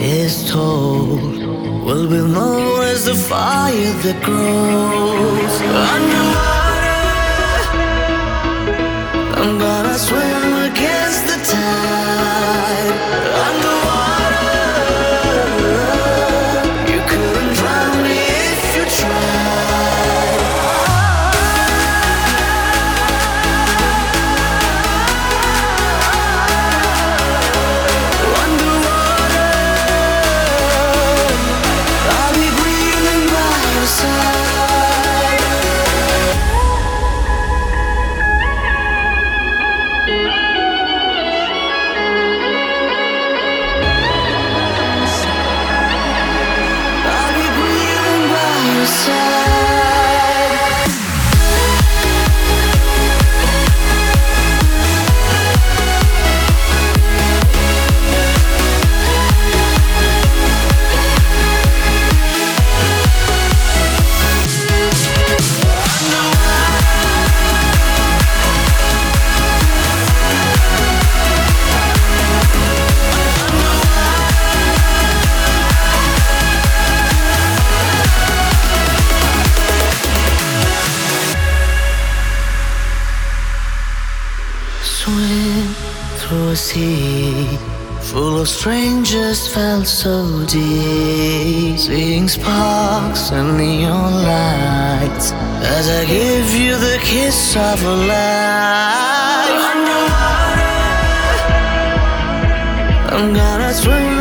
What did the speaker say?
is told. Well, we'll know as the fire that grows. was he, full of strangers, felt so deep. Seeing sparks and neon lights as I give you the kiss of a life. I'm gonna swim.